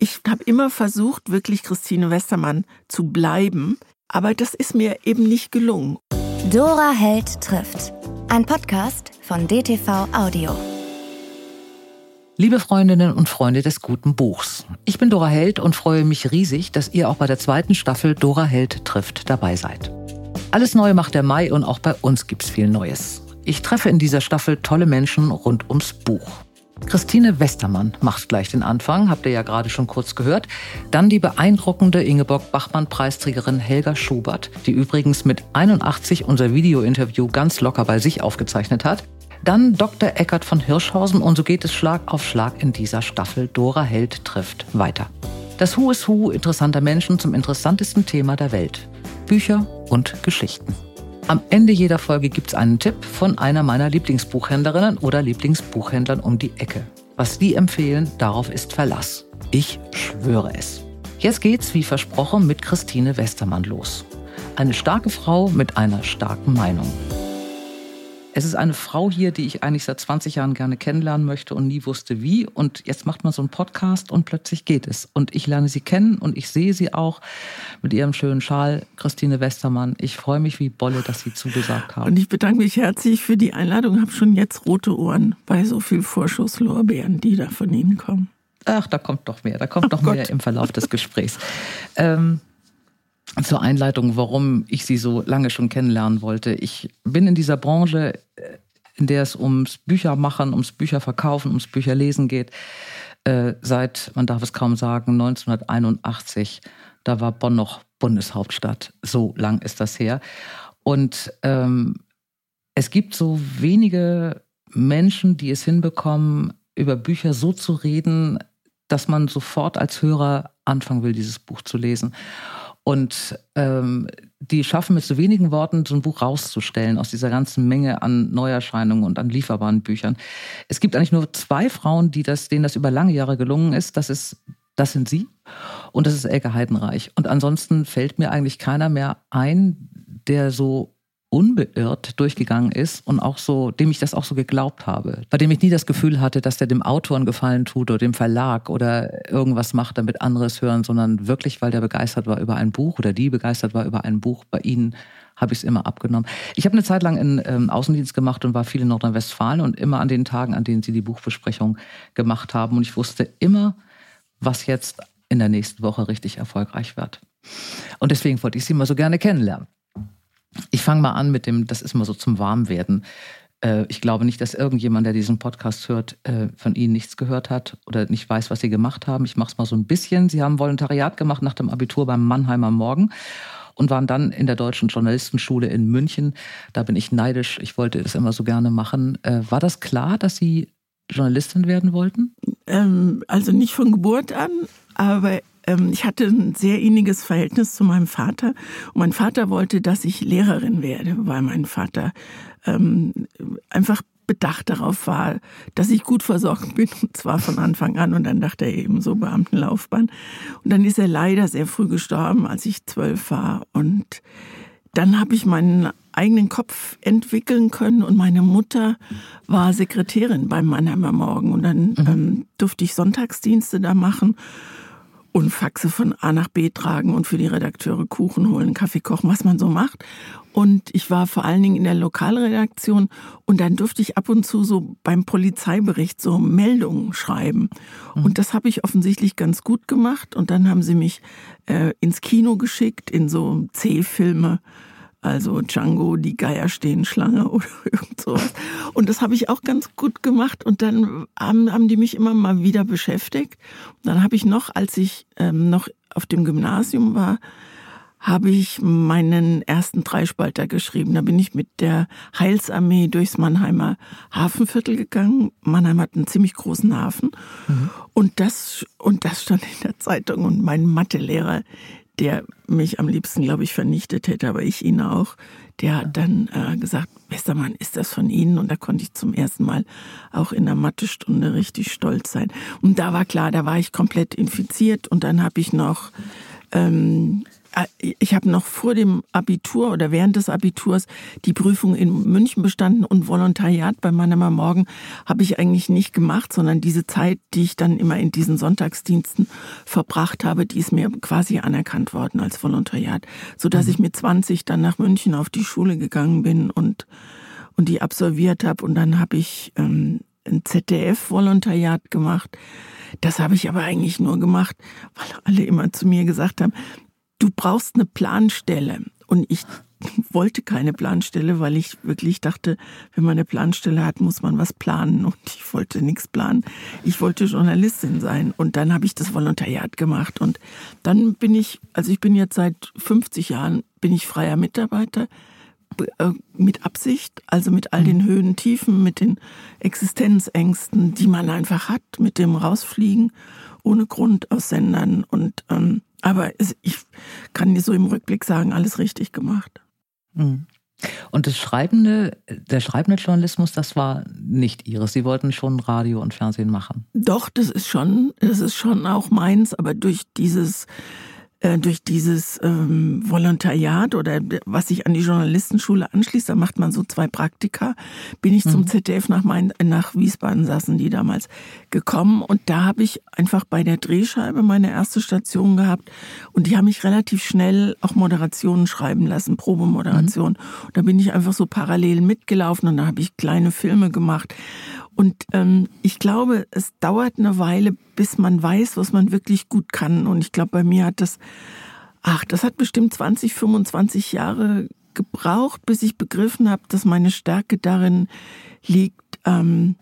ich habe immer versucht, wirklich Christine Westermann zu bleiben, aber das ist mir eben nicht gelungen. Dora Held trifft. Ein Podcast von DTV Audio. Liebe Freundinnen und Freunde des guten Buchs. Ich bin Dora Held und freue mich riesig, dass ihr auch bei der zweiten Staffel Dora Held trifft dabei seid. Alles Neue macht der Mai und auch bei uns gibt's viel Neues. Ich treffe in dieser Staffel tolle Menschen rund ums Buch. Christine Westermann macht gleich den Anfang, habt ihr ja gerade schon kurz gehört. Dann die beeindruckende Ingeborg-Bachmann-Preisträgerin Helga Schubert, die übrigens mit 81 unser Video-Interview ganz locker bei sich aufgezeichnet hat. Dann Dr. Eckert von Hirschhausen und so geht es Schlag auf Schlag in dieser Staffel. Dora Held trifft weiter. Das Who is Who interessanter Menschen zum interessantesten Thema der Welt. Bücher und Geschichten. Am Ende jeder Folge gibt es einen Tipp von einer meiner Lieblingsbuchhändlerinnen oder Lieblingsbuchhändlern um die Ecke. Was die empfehlen, darauf ist Verlass. Ich schwöre es. Jetzt geht's, wie versprochen, mit Christine Westermann los. Eine starke Frau mit einer starken Meinung. Es ist eine Frau hier, die ich eigentlich seit 20 Jahren gerne kennenlernen möchte und nie wusste wie. Und jetzt macht man so einen Podcast und plötzlich geht es. Und ich lerne sie kennen und ich sehe sie auch mit ihrem schönen Schal, Christine Westermann. Ich freue mich wie Bolle, dass Sie zugesagt haben. Und ich bedanke mich herzlich für die Einladung. Ich habe schon jetzt rote Ohren bei so viel Vorschusslorbeeren, die da von Ihnen kommen. Ach, da kommt doch mehr. Da kommt noch mehr im Verlauf des Gesprächs. Ähm, zur Einleitung, warum ich sie so lange schon kennenlernen wollte. Ich bin in dieser Branche, äh, in der es ums Büchermachen, ums Bücherverkaufen, ums Bücherlesen geht, äh, seit, man darf es kaum sagen, 1981. Da war Bonn noch Bundeshauptstadt. So lang ist das her. Und ähm, es gibt so wenige Menschen, die es hinbekommen, über Bücher so zu reden, dass man sofort als Hörer anfangen will, dieses Buch zu lesen. Und ähm, die schaffen mit so wenigen Worten so ein Buch rauszustellen aus dieser ganzen Menge an Neuerscheinungen und an lieferbaren Büchern. Es gibt eigentlich nur zwei Frauen, die das, denen das über lange Jahre gelungen ist. Das ist das sind Sie und das ist Elke Heidenreich. Und ansonsten fällt mir eigentlich keiner mehr ein, der so unbeirrt durchgegangen ist und auch so, dem ich das auch so geglaubt habe. Bei dem ich nie das Gefühl hatte, dass der dem Autor einen Gefallen tut oder dem Verlag oder irgendwas macht, damit andere es hören, sondern wirklich, weil der begeistert war über ein Buch oder die begeistert war über ein Buch. Bei ihnen habe ich es immer abgenommen. Ich habe eine Zeit lang in ähm, Außendienst gemacht und war viel in Nordrhein-Westfalen und immer an den Tagen, an denen sie die Buchbesprechung gemacht haben. Und ich wusste immer, was jetzt in der nächsten Woche richtig erfolgreich wird. Und deswegen wollte ich sie mal so gerne kennenlernen. Ich fange mal an mit dem, das ist mal so zum Warmwerden. Äh, ich glaube nicht, dass irgendjemand, der diesen Podcast hört, äh, von Ihnen nichts gehört hat oder nicht weiß, was Sie gemacht haben. Ich mache es mal so ein bisschen. Sie haben Volontariat gemacht nach dem Abitur beim Mannheimer Morgen und waren dann in der Deutschen Journalistenschule in München. Da bin ich neidisch. Ich wollte das immer so gerne machen. Äh, war das klar, dass Sie Journalistin werden wollten? Ähm, also nicht von Geburt an, aber ähm, ich hatte ein sehr inniges Verhältnis zu meinem Vater. Und mein Vater wollte, dass ich Lehrerin werde, weil mein Vater ähm, einfach bedacht darauf war, dass ich gut versorgt bin, und zwar von Anfang an. Und dann dachte er eben so Beamtenlaufbahn. Und dann ist er leider sehr früh gestorben, als ich zwölf war. Und dann habe ich meinen eigenen Kopf entwickeln können und meine Mutter war Sekretärin beim Mannheimer Morgen und dann mhm. ähm, durfte ich Sonntagsdienste da machen und Faxe von A nach B tragen und für die Redakteure Kuchen holen, Kaffee kochen, was man so macht. Und ich war vor allen Dingen in der Lokalredaktion und dann durfte ich ab und zu so beim Polizeibericht so Meldungen schreiben. Mhm. Und das habe ich offensichtlich ganz gut gemacht. Und dann haben sie mich äh, ins Kino geschickt, in so C-Filme also Django, die Geier stehen Schlange oder irgend sowas. Und das habe ich auch ganz gut gemacht. Und dann haben, haben die mich immer mal wieder beschäftigt. Dann habe ich noch, als ich ähm, noch auf dem Gymnasium war, habe ich meinen ersten Dreispalter geschrieben. Da bin ich mit der Heilsarmee durchs Mannheimer Hafenviertel gegangen. Mannheim hat einen ziemlich großen Hafen. Mhm. Und das, und das stand in der Zeitung. Und mein Mathelehrer, der mich am liebsten, glaube ich, vernichtet hätte, aber ich ihn auch. Der hat dann äh, gesagt, Westermann, ist das von Ihnen? Und da konnte ich zum ersten Mal auch in der Mathestunde richtig stolz sein. Und da war klar, da war ich komplett infiziert. Und dann habe ich noch ähm, äh, ich habe noch vor dem Abitur oder während des Abiturs die Prüfung in München bestanden und Volontariat bei Mannheimer Morgen habe ich eigentlich nicht gemacht, sondern diese Zeit, die ich dann immer in diesen Sonntagsdiensten verbracht habe, die ist mir quasi anerkannt worden als Volontariat, so dass mhm. ich mit 20 dann nach München auf die Schule gegangen bin und und die absolviert habe und dann habe ich ähm, ein ZDF-Volontariat gemacht. Das habe ich aber eigentlich nur gemacht, weil alle immer zu mir gesagt haben, du brauchst eine Planstelle. Und ich wollte keine Planstelle, weil ich wirklich dachte, wenn man eine Planstelle hat, muss man was planen. Und ich wollte nichts planen. Ich wollte Journalistin sein. Und dann habe ich das Volontariat gemacht. Und dann bin ich, also ich bin jetzt seit 50 Jahren, bin ich freier Mitarbeiter mit Absicht, also mit all den mhm. Höhen, Tiefen, mit den Existenzängsten, die man einfach hat, mit dem Rausfliegen ohne Grund aus Sendern. Und ähm, aber ich kann dir so im Rückblick sagen, alles richtig gemacht. Mhm. Und das schreibende, der schreibende Journalismus, das war nicht ihres. Sie wollten schon Radio und Fernsehen machen. Doch, das ist schon, das ist schon auch meins, aber durch dieses äh, durch dieses ähm, Volontariat oder was sich an die Journalistenschule anschließt, da macht man so zwei Praktika, bin ich mhm. zum ZDF nach, Main, nach Wiesbaden saßen die damals gekommen und da habe ich einfach bei der Drehscheibe meine erste Station gehabt und die haben mich relativ schnell auch Moderationen schreiben lassen, Probemoderation. Mhm. Da bin ich einfach so parallel mitgelaufen und da habe ich kleine Filme gemacht und ähm, ich glaube, es dauert eine Weile, bis man weiß, was man wirklich gut kann. Und ich glaube, bei mir hat das, ach, das hat bestimmt 20, 25 Jahre gebraucht, bis ich begriffen habe, dass meine Stärke darin liegt, ähm,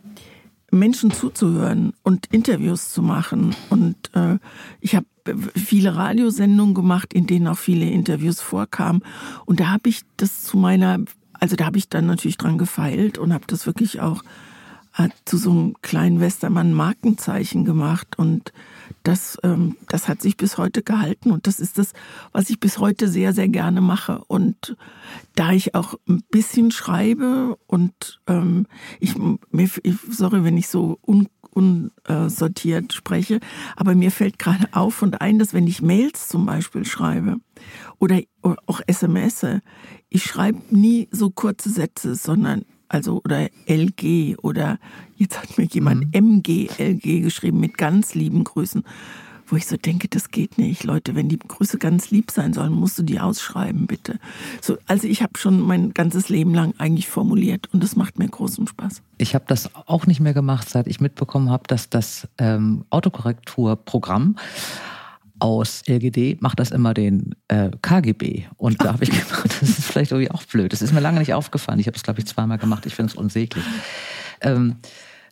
Menschen zuzuhören und Interviews zu machen. Und äh, ich habe viele Radiosendungen gemacht, in denen auch viele Interviews vorkamen. Und da habe ich das zu meiner, also da habe ich dann natürlich dran gefeilt und habe das wirklich auch hat zu so einem kleinen Westermann Markenzeichen gemacht und das, ähm, das hat sich bis heute gehalten und das ist das, was ich bis heute sehr, sehr gerne mache. Und da ich auch ein bisschen schreibe und ähm, ich, sorry, wenn ich so un, unsortiert spreche, aber mir fällt gerade auf und ein, dass wenn ich Mails zum Beispiel schreibe oder auch SMS, ich schreibe nie so kurze Sätze, sondern also oder LG oder jetzt hat mir jemand mhm. MGLG geschrieben mit ganz lieben Grüßen, wo ich so denke, das geht nicht, Leute, wenn die Grüße ganz lieb sein sollen, musst du die ausschreiben, bitte. So, also ich habe schon mein ganzes Leben lang eigentlich formuliert und das macht mir großen Spaß. Ich habe das auch nicht mehr gemacht, seit ich mitbekommen habe, dass das ähm, Autokorrekturprogramm aus LGD macht das immer den äh, KGB. Und da habe ich gedacht, das ist vielleicht irgendwie auch blöd. Das ist mir lange nicht aufgefallen. Ich habe es, glaube ich, zweimal gemacht. Ich finde es unsäglich. Ähm,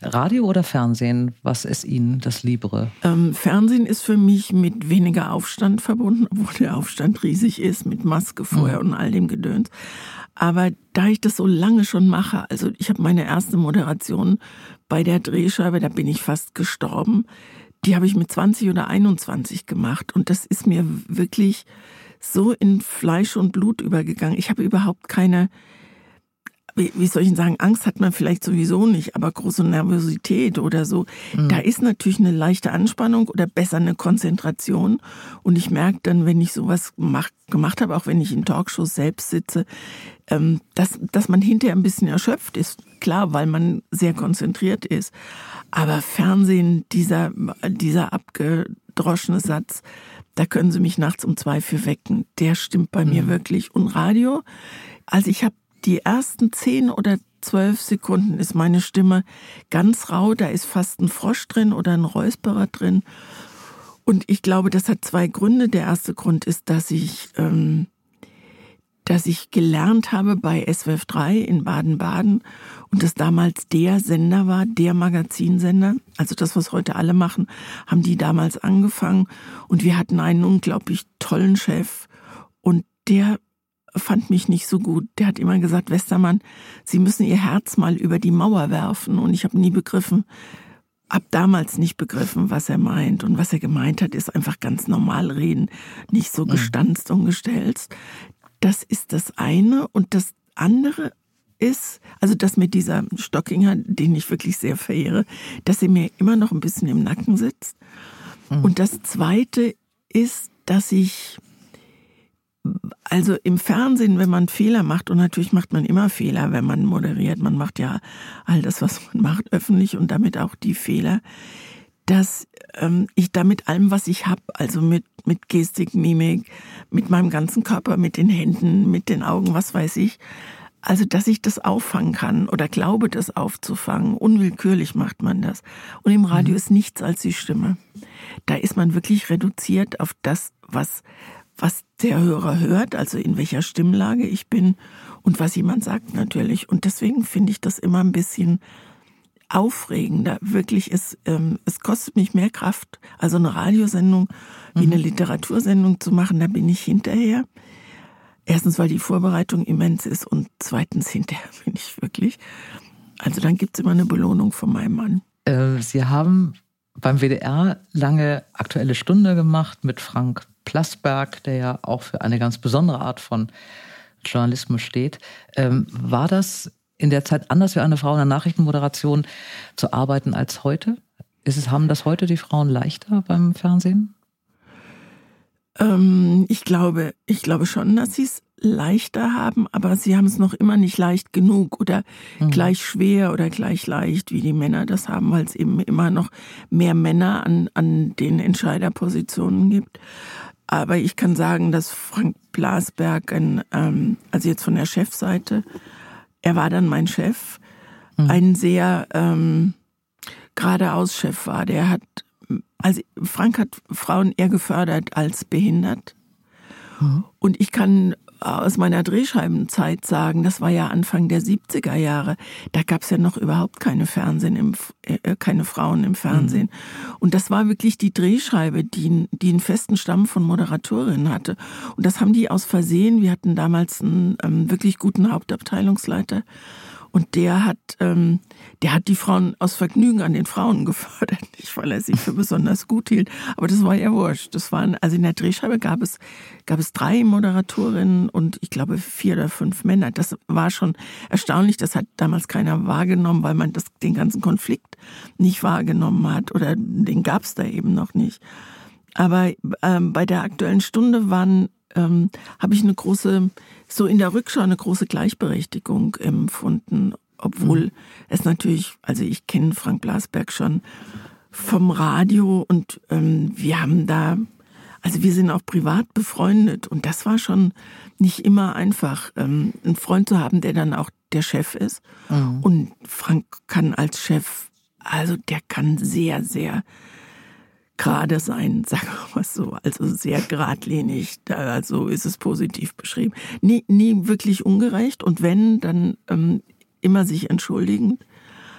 Radio oder Fernsehen, was ist Ihnen das Liebere? Ähm, Fernsehen ist für mich mit weniger Aufstand verbunden, obwohl der Aufstand riesig ist, mit Maske vorher mhm. und all dem Gedöns. Aber da ich das so lange schon mache, also ich habe meine erste Moderation bei der Drehscheibe, da bin ich fast gestorben die habe ich mit 20 oder 21 gemacht. Und das ist mir wirklich so in Fleisch und Blut übergegangen. Ich habe überhaupt keine, wie soll ich sagen, Angst hat man vielleicht sowieso nicht, aber große Nervosität oder so. Mhm. Da ist natürlich eine leichte Anspannung oder besser eine Konzentration. Und ich merke dann, wenn ich sowas gemacht, gemacht habe, auch wenn ich in Talkshows selbst sitze, ähm, dass, dass man hinterher ein bisschen erschöpft ist. Klar, weil man sehr konzentriert ist. Aber Fernsehen, dieser, dieser abgedroschene Satz, da können Sie mich nachts um zwei für wecken. Der stimmt bei mhm. mir wirklich. Und Radio, also ich habe die ersten zehn oder zwölf Sekunden ist meine Stimme ganz rau, da ist fast ein Frosch drin oder ein Räusperer drin. Und ich glaube, das hat zwei Gründe. Der erste Grund ist, dass ich ähm, dass ich gelernt habe bei SWF 3 in Baden-Baden und das damals der Sender war, der Magazinsender. Also das, was heute alle machen, haben die damals angefangen und wir hatten einen unglaublich tollen Chef und der fand mich nicht so gut. Der hat immer gesagt, Westermann, Sie müssen Ihr Herz mal über die Mauer werfen und ich habe nie begriffen, ab damals nicht begriffen, was er meint. Und was er gemeint hat, ist einfach ganz normal reden, nicht so mhm. gestanzt und gestelzt. Das ist das eine. Und das andere ist, also das mit dieser Stockinger, den ich wirklich sehr verehre, dass sie mir immer noch ein bisschen im Nacken sitzt. Mhm. Und das zweite ist, dass ich Also im Fernsehen, wenn man Fehler macht, und natürlich macht man immer Fehler, wenn man moderiert, man macht ja all das, was man macht, öffentlich und damit auch die Fehler, dass ähm, ich da mit allem, was ich habe, also mit, mit Gestik, Mimik, mit meinem ganzen Körper, mit den Händen, mit den Augen, was weiß ich, also, dass ich das auffangen kann oder glaube, das aufzufangen. Unwillkürlich macht man das. Und im Radio mhm. ist nichts als die Stimme. Da ist man wirklich reduziert auf das, was, was der Hörer hört, also in welcher Stimmlage ich bin und was jemand sagt natürlich. Und deswegen finde ich das immer ein bisschen aufregender. Wirklich, es, ähm, es kostet mich mehr Kraft, also eine Radiosendung wie eine mhm. Literatursendung zu machen, da bin ich hinterher. Erstens, weil die Vorbereitung immens ist und zweitens, hinterher bin ich wirklich. Also dann gibt es immer eine Belohnung von meinem Mann. Äh, Sie haben beim WDR lange Aktuelle Stunde gemacht mit Frank Plasberg, der ja auch für eine ganz besondere Art von Journalismus steht. Ähm, war das in der Zeit anders für eine Frau in der Nachrichtenmoderation zu arbeiten als heute? Ist es, haben das heute die Frauen leichter beim Fernsehen? Ähm, ich glaube, ich glaube schon, dass sie es leichter haben, aber sie haben es noch immer nicht leicht genug oder mhm. gleich schwer oder gleich leicht, wie die Männer das haben, weil es eben immer noch mehr Männer an, an den Entscheiderpositionen gibt. Aber ich kann sagen, dass Frank Blasberg, ein, ähm, also jetzt von der Chefseite, er war dann mein Chef, mhm. ein sehr ähm, geradeaus Chef war. Der hat also Frank hat Frauen eher gefördert als behindert. Mhm. Und ich kann aus meiner Drehscheibenzeit sagen, das war ja Anfang der 70er Jahre, da gab es ja noch überhaupt keine Fernsehen im, äh, keine Frauen im Fernsehen. Mhm. Und das war wirklich die Drehscheibe, die, die einen festen Stamm von Moderatorinnen hatte. Und das haben die aus Versehen, wir hatten damals einen ähm, wirklich guten Hauptabteilungsleiter, und der hat, ähm, der hat die Frauen aus Vergnügen an den Frauen gefördert, nicht weil er sie für besonders gut hielt. Aber das war ja wurscht. Das waren, also in der Drehscheibe gab es, gab es drei Moderatorinnen und ich glaube vier oder fünf Männer. Das war schon erstaunlich. Das hat damals keiner wahrgenommen, weil man das, den ganzen Konflikt nicht wahrgenommen hat oder den gab es da eben noch nicht. Aber ähm, bei der aktuellen Stunde waren ähm, habe ich eine große, so in der Rückschau eine große Gleichberechtigung empfunden, obwohl mhm. es natürlich, also ich kenne Frank Blasberg schon vom Radio und ähm, wir haben da, also wir sind auch privat befreundet und das war schon nicht immer einfach, ähm, einen Freund zu haben, der dann auch der Chef ist. Mhm. Und Frank kann als Chef, also der kann sehr, sehr gerade sein, sagen wir mal so, also sehr geradlinig, also ist es positiv beschrieben. Nie, nie wirklich ungerecht und wenn, dann ähm, immer sich entschuldigend.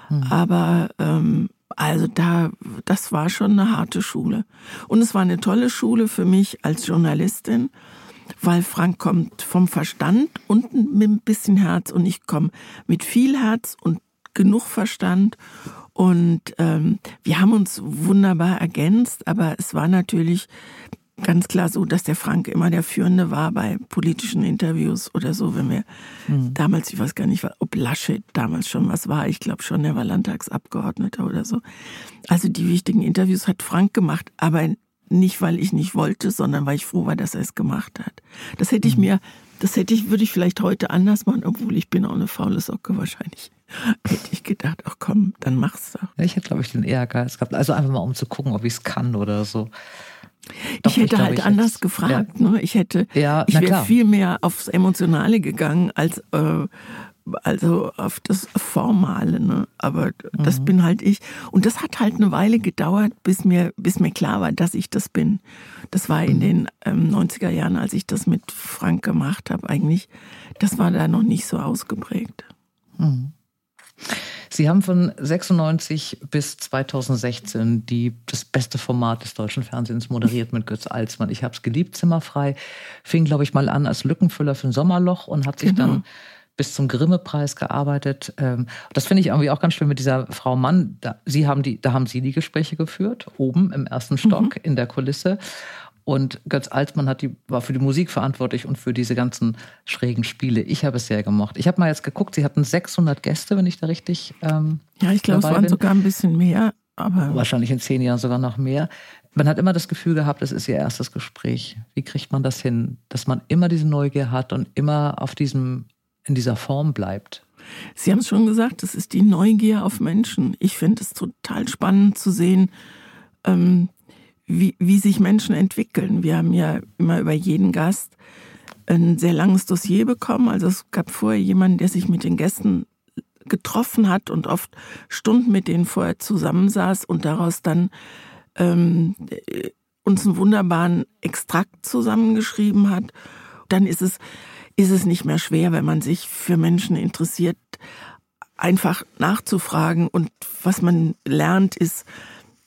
Mhm. Aber ähm, also da, das war schon eine harte Schule. Und es war eine tolle Schule für mich als Journalistin, weil Frank kommt vom Verstand und mit ein bisschen Herz und ich komme mit viel Herz und genug Verstand und ähm, wir haben uns wunderbar ergänzt, aber es war natürlich ganz klar so, dass der Frank immer der Führende war bei politischen Interviews oder so, wenn wir mhm. damals, ich weiß gar nicht, ob Laschet damals schon was war, ich glaube schon, er war Landtagsabgeordneter oder so. Also die wichtigen Interviews hat Frank gemacht, aber nicht, weil ich nicht wollte, sondern weil ich froh war, dass er es gemacht hat. Das hätte ich mhm. mir, das hätte ich, würde ich vielleicht heute anders machen, obwohl ich bin auch eine faule Socke wahrscheinlich hätte ich gedacht, ach komm, dann mach's doch. Ich hätte, glaube ich, den Ehrgeiz gehabt. Also einfach mal, um zu gucken, ob ich es kann oder so. Doch, ich hätte ich halt ich anders jetzt, gefragt. Ja. Ne? Ich hätte, ja, ich wäre viel mehr aufs Emotionale gegangen als äh, also auf das Formale. Ne? Aber das mhm. bin halt ich. Und das hat halt eine Weile gedauert, bis mir, bis mir klar war, dass ich das bin. Das war in mhm. den ähm, 90er Jahren, als ich das mit Frank gemacht habe, eigentlich. Das war da noch nicht so ausgeprägt. Mhm. Sie haben von 96 bis 2016 die, das beste Format des deutschen Fernsehens moderiert mit Götz Alsmann. Ich habe es geliebt, zimmerfrei. Fing, glaube ich, mal an als Lückenfüller für ein Sommerloch und hat sich genau. dann bis zum Grimme-Preis gearbeitet. Ähm, das finde ich irgendwie auch ganz schön mit dieser Frau Mann. Da, Sie haben die, da haben Sie die Gespräche geführt, oben im ersten Stock mhm. in der Kulisse. Und Götz Altmann hat die, war für die Musik verantwortlich und für diese ganzen schrägen Spiele. Ich habe es sehr gemocht. Ich habe mal jetzt geguckt, sie hatten 600 Gäste, wenn ich da richtig. Ähm, ja, ich glaube, es waren bin. sogar ein bisschen mehr. Aber Wahrscheinlich in zehn Jahren sogar noch mehr. man hat immer das Gefühl gehabt, es ist ihr erstes Gespräch. Wie kriegt man das hin, dass man immer diese Neugier hat und immer auf diesem, in dieser Form bleibt? Sie haben es schon gesagt, es ist die Neugier auf Menschen. Ich finde es total spannend zu sehen, ähm, wie, wie sich Menschen entwickeln. Wir haben ja immer über jeden Gast ein sehr langes Dossier bekommen. Also es gab vorher jemanden, der sich mit den Gästen getroffen hat und oft Stunden mit denen vorher zusammensaß und daraus dann ähm, uns einen wunderbaren Extrakt zusammengeschrieben hat. Dann ist es, ist es nicht mehr schwer, wenn man sich für Menschen interessiert, einfach nachzufragen. Und was man lernt, ist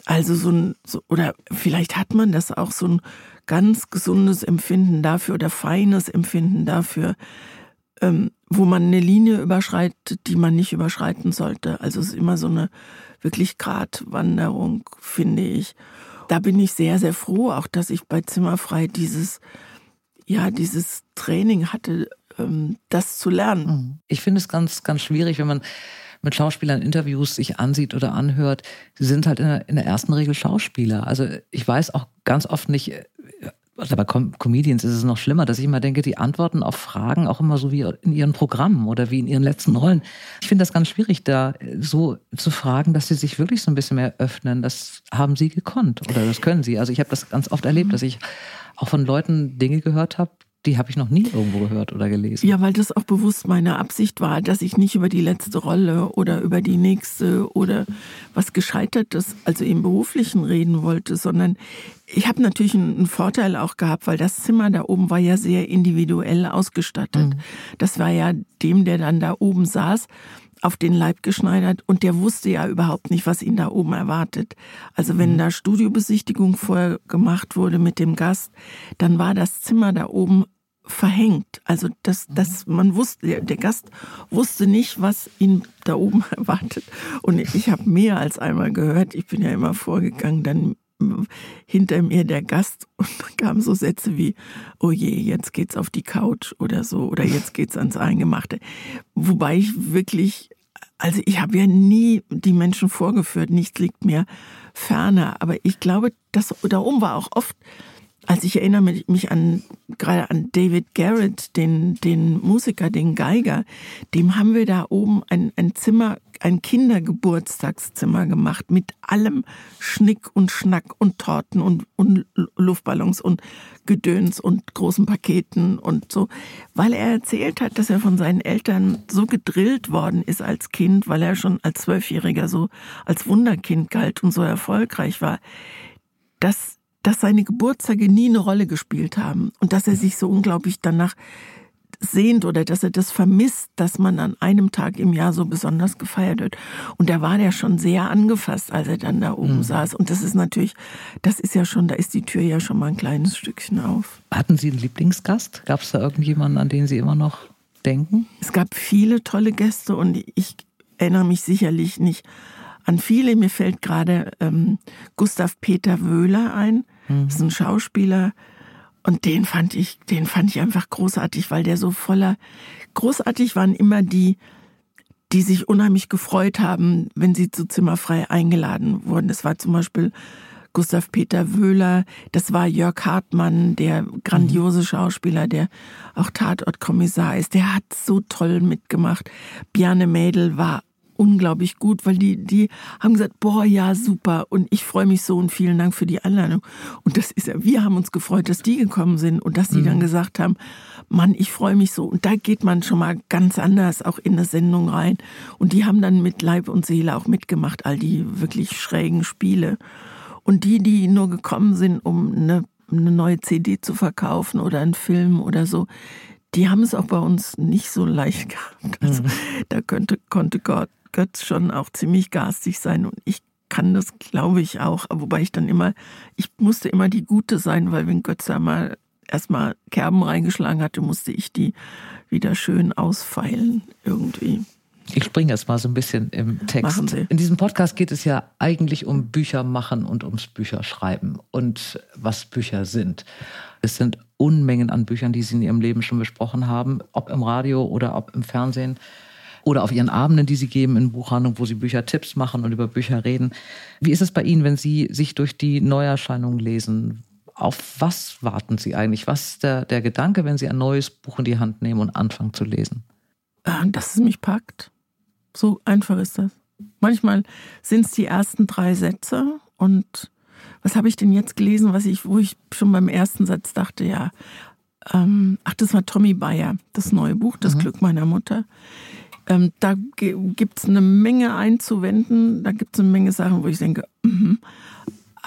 also so ein, so, oder vielleicht hat man das auch so ein ganz gesundes Empfinden dafür oder feines Empfinden dafür, ähm, wo man eine Linie überschreitet, die man nicht überschreiten sollte. Also es ist immer so eine wirklich Gratwanderung, finde ich. Da bin ich sehr, sehr froh, auch dass ich bei Zimmerfrei dieses, ja, dieses Training hatte, ähm, das zu lernen. Mhm. Ich finde es ganz, ganz schwierig, wenn man mit Schauspielern Interviews sich ansieht oder anhört. Sie sind halt in der, in der ersten Regel Schauspieler. Also ich weiß auch ganz oft nicht, also bei Com Comedians ist es noch schlimmer, dass ich immer denke, die antworten auf Fragen auch immer so wie in ihren Programmen oder wie in ihren letzten Rollen. Ich finde das ganz schwierig, da so zu fragen, dass sie sich wirklich so ein bisschen mehr öffnen. Das haben sie gekonnt oder das können sie. Also ich habe das ganz oft erlebt, dass ich auch von Leuten Dinge gehört habe, die habe ich noch nie irgendwo gehört oder gelesen. Ja, weil das auch bewusst meine Absicht war, dass ich nicht über die letzte Rolle oder über die nächste oder was Gescheitertes, also im Beruflichen reden wollte, sondern ich habe natürlich einen Vorteil auch gehabt, weil das Zimmer da oben war ja sehr individuell ausgestattet. Mhm. Das war ja dem, der dann da oben saß, auf den Leib geschneidert und der wusste ja überhaupt nicht, was ihn da oben erwartet. Also wenn mhm. da Studiobesichtigung vorher gemacht wurde mit dem Gast, dann war das Zimmer da oben verhängt. Also das, mhm. das man wusste, der, der Gast wusste nicht, was ihn da oben erwartet. Und ich habe mehr als einmal gehört, ich bin ja immer vorgegangen, dann hinter mir der Gast und dann kamen so Sätze wie, oh je, jetzt geht's auf die Couch oder so oder jetzt geht's ans Eingemachte. Wobei ich wirklich, also ich habe ja nie die Menschen vorgeführt, nichts liegt mir ferner, aber ich glaube, das da oben war auch oft also ich erinnere mich an gerade an David Garrett, den, den Musiker, den Geiger. Dem haben wir da oben ein, ein Zimmer, ein Kindergeburtstagszimmer gemacht mit allem Schnick und Schnack und Torten und, und Luftballons und Gedöns und großen Paketen und so, weil er erzählt hat, dass er von seinen Eltern so gedrillt worden ist als Kind, weil er schon als Zwölfjähriger so als Wunderkind galt und so erfolgreich war, dass dass seine Geburtstage nie eine Rolle gespielt haben und dass er sich so unglaublich danach sehnt oder dass er das vermisst, dass man an einem Tag im Jahr so besonders gefeiert wird. Und da war der schon sehr angefasst, als er dann da oben mhm. saß. Und das ist natürlich, das ist ja schon, da ist die Tür ja schon mal ein kleines Stückchen auf. Hatten Sie einen Lieblingsgast? Gab es da irgendjemanden, an den Sie immer noch denken? Es gab viele tolle Gäste und ich erinnere mich sicherlich nicht an viele. Mir fällt gerade ähm, Gustav Peter Wöhler ein. Mhm. Das ist ein Schauspieler. Und den fand ich, den fand ich einfach großartig, weil der so voller, großartig waren immer die, die sich unheimlich gefreut haben, wenn sie zu Zimmerfrei eingeladen wurden. Das war zum Beispiel Gustav Peter Wöhler, das war Jörg Hartmann, der grandiose Schauspieler, der auch Tatortkommissar ist. Der hat so toll mitgemacht. Bjarne Mädel war unglaublich gut, weil die, die haben gesagt, boah, ja, super und ich freue mich so und vielen Dank für die Einladung. Und das ist ja, wir haben uns gefreut, dass die gekommen sind und dass die mhm. dann gesagt haben, Mann, ich freue mich so. Und da geht man schon mal ganz anders auch in eine Sendung rein. Und die haben dann mit Leib und Seele auch mitgemacht, all die wirklich schrägen Spiele. Und die, die nur gekommen sind, um eine, eine neue CD zu verkaufen oder einen Film oder so, die haben es auch bei uns nicht so leicht gehabt. Also, mhm. Da könnte, konnte Gott Götz schon auch ziemlich garstig sein und ich kann das, glaube ich, auch. Wobei ich dann immer, ich musste immer die Gute sein, weil wenn Götz einmal erstmal Kerben reingeschlagen hatte, musste ich die wieder schön ausfeilen irgendwie. Ich springe jetzt mal so ein bisschen im Text. Machen Sie. In diesem Podcast geht es ja eigentlich um Bücher machen und ums Bücherschreiben und was Bücher sind. Es sind Unmengen an Büchern, die Sie in Ihrem Leben schon besprochen haben, ob im Radio oder ob im Fernsehen. Oder auf Ihren Abenden, die Sie geben in Buchhandlung, wo Sie Büchertipps machen und über Bücher reden. Wie ist es bei Ihnen, wenn Sie sich durch die Neuerscheinungen lesen? Auf was warten Sie eigentlich? Was ist der, der Gedanke, wenn Sie ein neues Buch in die Hand nehmen und anfangen zu lesen? Äh, dass es mich packt. So einfach ist das. Manchmal sind es die ersten drei Sätze und was habe ich denn jetzt gelesen, was ich, wo ich schon beim ersten Satz dachte, ja, ähm, ach, das war Tommy Bayer, das neue Buch, Das mhm. Glück meiner Mutter. Ähm, da gibt es eine Menge einzuwenden, da gibt es eine Menge Sachen, wo ich denke, mm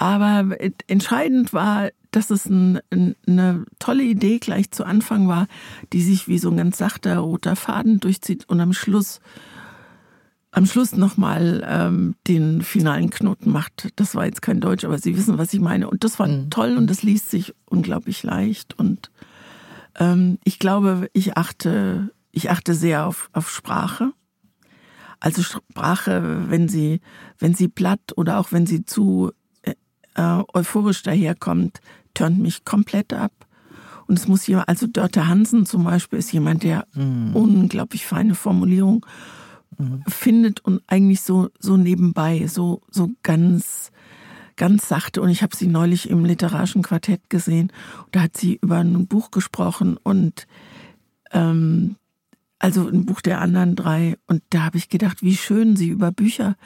aber entscheidend war, dass es ein, ein, eine tolle Idee gleich zu Anfang war, die sich wie so ein ganz sachter roter Faden durchzieht und am Schluss am Schluss nochmal ähm, den finalen Knoten macht. Das war jetzt kein Deutsch, aber Sie wissen, was ich meine. Und das war mhm. toll und das liest sich unglaublich leicht. Und ähm, ich glaube, ich achte, ich achte sehr auf, auf Sprache. Also Sprache, wenn sie, wenn sie platt oder auch wenn sie zu äh, euphorisch daherkommt, turnt mich komplett ab. Und es muss jemand, also Dörte Hansen zum Beispiel ist jemand, der mhm. unglaublich feine Formulierung mhm. findet und eigentlich so, so nebenbei, so, so ganz, ganz sachte. Und ich habe sie neulich im literarischen Quartett gesehen. Da hat sie über ein Buch gesprochen und ähm, also ein Buch der anderen drei. Und da habe ich gedacht, wie schön sie über Bücher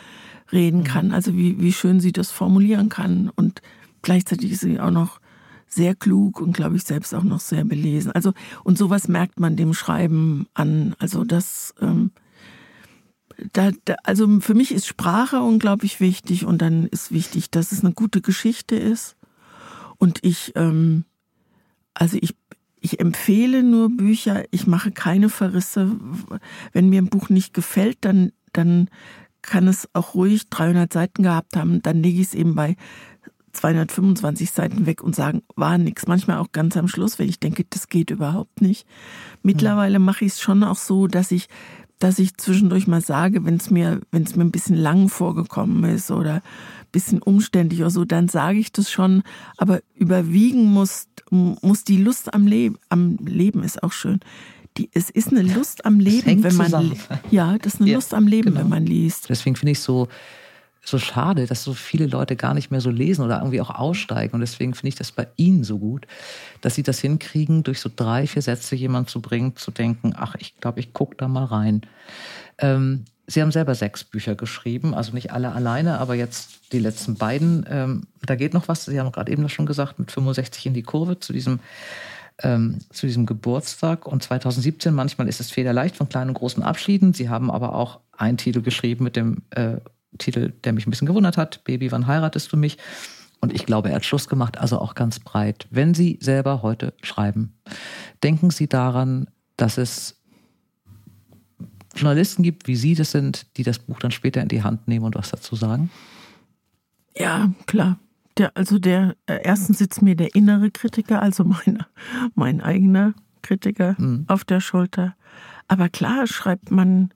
reden mhm. kann, also wie, wie schön sie das formulieren kann. Und gleichzeitig ist sie auch noch sehr klug und glaube ich selbst auch noch sehr belesen. Also und sowas merkt man dem Schreiben an. Also das ähm, da, da, also für mich ist Sprache unglaublich wichtig und dann ist wichtig, dass es eine gute Geschichte ist. Und ich, ähm, also ich, ich empfehle nur Bücher, ich mache keine Verrisse. Wenn mir ein Buch nicht gefällt, dann, dann kann es auch ruhig 300 Seiten gehabt haben. Dann lege ich es eben bei 225 Seiten weg und sagen, war nichts. Manchmal auch ganz am Schluss, wenn ich denke, das geht überhaupt nicht. Mittlerweile mache ich es schon auch so, dass ich dass ich zwischendurch mal sage, wenn es mir, wenn es mir ein bisschen lang vorgekommen ist oder ein bisschen umständlich oder so, dann sage ich das schon. Aber überwiegen muss, muss die Lust am Leben, am Leben ist auch schön. Die, es ist eine Lust am Leben, wenn man, zusammen. ja, das ist eine ja, Lust am Leben, genau. wenn man liest. Deswegen finde ich so, so schade, dass so viele Leute gar nicht mehr so lesen oder irgendwie auch aussteigen. Und deswegen finde ich das bei Ihnen so gut, dass Sie das hinkriegen, durch so drei, vier Sätze jemand zu bringen, zu denken, ach, ich glaube, ich gucke da mal rein. Ähm, Sie haben selber sechs Bücher geschrieben, also nicht alle alleine, aber jetzt die letzten beiden. Ähm, da geht noch was. Sie haben gerade eben das schon gesagt, mit 65 in die Kurve zu diesem ähm, zu diesem Geburtstag und 2017. Manchmal ist es federleicht von kleinen und großen Abschieden. Sie haben aber auch einen Titel geschrieben mit dem äh, Titel, der mich ein bisschen gewundert hat. Baby, wann heiratest du mich? Und ich glaube, er hat Schluss gemacht, also auch ganz breit. Wenn Sie selber heute schreiben, denken Sie daran, dass es Journalisten gibt, wie Sie das sind, die das Buch dann später in die Hand nehmen und was dazu sagen? Ja, klar. Der, also der äh, erstens sitzt mir der innere Kritiker, also meine, mein eigener Kritiker mhm. auf der Schulter. Aber klar schreibt man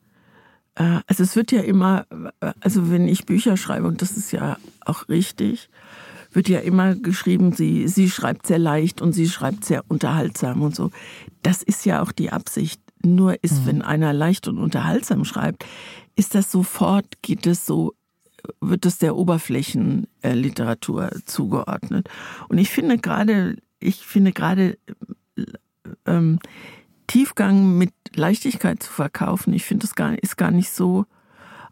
also es wird ja immer, also wenn ich Bücher schreibe, und das ist ja auch richtig, wird ja immer geschrieben, sie, sie schreibt sehr leicht und sie schreibt sehr unterhaltsam und so. Das ist ja auch die Absicht. Nur ist, mhm. wenn einer leicht und unterhaltsam schreibt, ist das sofort, geht es so, wird es der Oberflächenliteratur zugeordnet. Und ich finde gerade, ich finde gerade, ähm, Tiefgang mit Leichtigkeit zu verkaufen. Ich finde, das gar, ist gar nicht so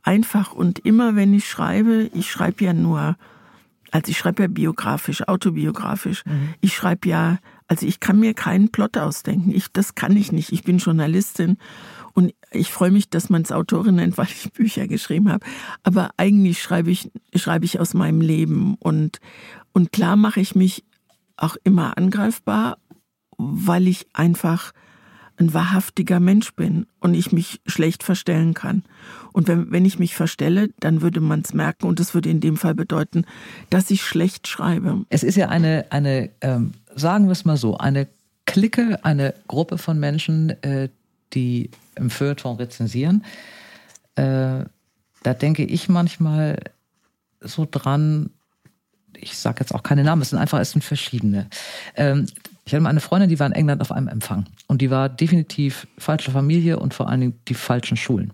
einfach. Und immer wenn ich schreibe, ich schreibe ja nur, also ich schreibe ja biografisch, autobiografisch. Mhm. Ich schreibe ja, also ich kann mir keinen Plot ausdenken. Ich, das kann ich nicht. Ich bin Journalistin und ich freue mich, dass man es Autorin nennt, weil ich Bücher geschrieben habe. Aber eigentlich schreibe ich, schreibe ich aus meinem Leben und, und klar mache ich mich auch immer angreifbar, weil ich einfach ein wahrhaftiger Mensch bin und ich mich schlecht verstellen kann. Und wenn, wenn ich mich verstelle, dann würde man es merken und das würde in dem Fall bedeuten, dass ich schlecht schreibe. Es ist ja eine, eine ähm, sagen wir es mal so, eine Clique, eine Gruppe von Menschen, äh, die im Feuilleton rezensieren. Äh, da denke ich manchmal so dran, ich sage jetzt auch keine Namen, es sind einfach, es sind verschiedene. Ähm, ich hatte mal eine Freundin, die war in England auf einem Empfang und die war definitiv falsche Familie und vor allen Dingen die falschen Schulen.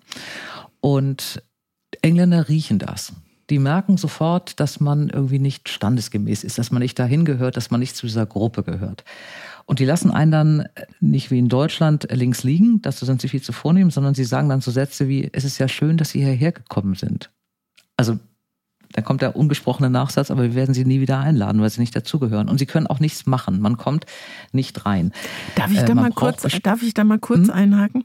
Und Engländer riechen das. Die merken sofort, dass man irgendwie nicht standesgemäß ist, dass man nicht dahin gehört, dass man nicht zu dieser Gruppe gehört. Und die lassen einen dann nicht wie in Deutschland links liegen, dazu sind sie viel zu vornehmen, sondern sie sagen dann so Sätze wie, es ist ja schön, dass Sie hierher gekommen sind. Also da kommt der ungesprochene Nachsatz, aber wir werden sie nie wieder einladen, weil sie nicht dazugehören. Und sie können auch nichts machen. Man kommt nicht rein. Darf ich da, äh, mal, kurz, darf ich da mal kurz hm? einhaken?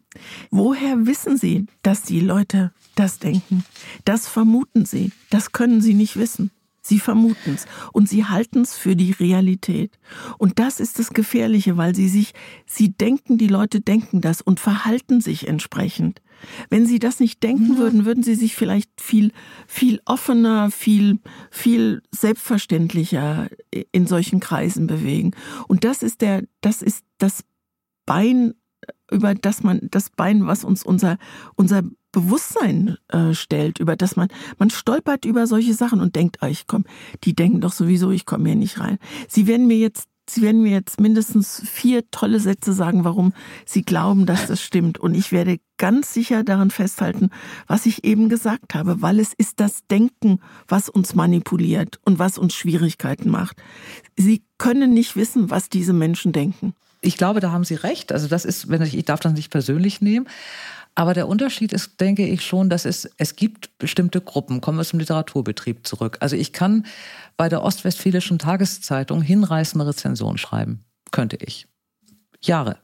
Woher wissen Sie, dass die Leute das denken? Das vermuten Sie. Das können Sie nicht wissen. Sie vermuten es und sie halten es für die Realität. Und das ist das Gefährliche, weil sie sich, sie denken, die Leute denken das und verhalten sich entsprechend. Wenn sie das nicht denken ja. würden, würden sie sich vielleicht viel, viel offener, viel, viel selbstverständlicher in solchen Kreisen bewegen. Und das ist der, das ist das Bein, über das man, das Bein, was uns unser, unser Bewusstsein äh, stellt, über das man, man stolpert über solche Sachen und denkt, ah, ich komm, die denken doch sowieso, ich komme hier nicht rein. Sie werden mir jetzt Sie werden mir jetzt mindestens vier tolle Sätze sagen, warum Sie glauben, dass das stimmt. Und ich werde ganz sicher daran festhalten, was ich eben gesagt habe, weil es ist das Denken, was uns manipuliert und was uns Schwierigkeiten macht. Sie können nicht wissen, was diese Menschen denken. Ich glaube, da haben Sie recht. Also das ist, wenn ich, ich darf das nicht persönlich nehmen. Aber der Unterschied ist, denke ich schon, dass es, es gibt bestimmte Gruppen. Kommen wir zum Literaturbetrieb zurück. Also ich kann bei der Ostwestfälischen Tageszeitung hinreißende Rezension schreiben. Könnte ich. Jahre.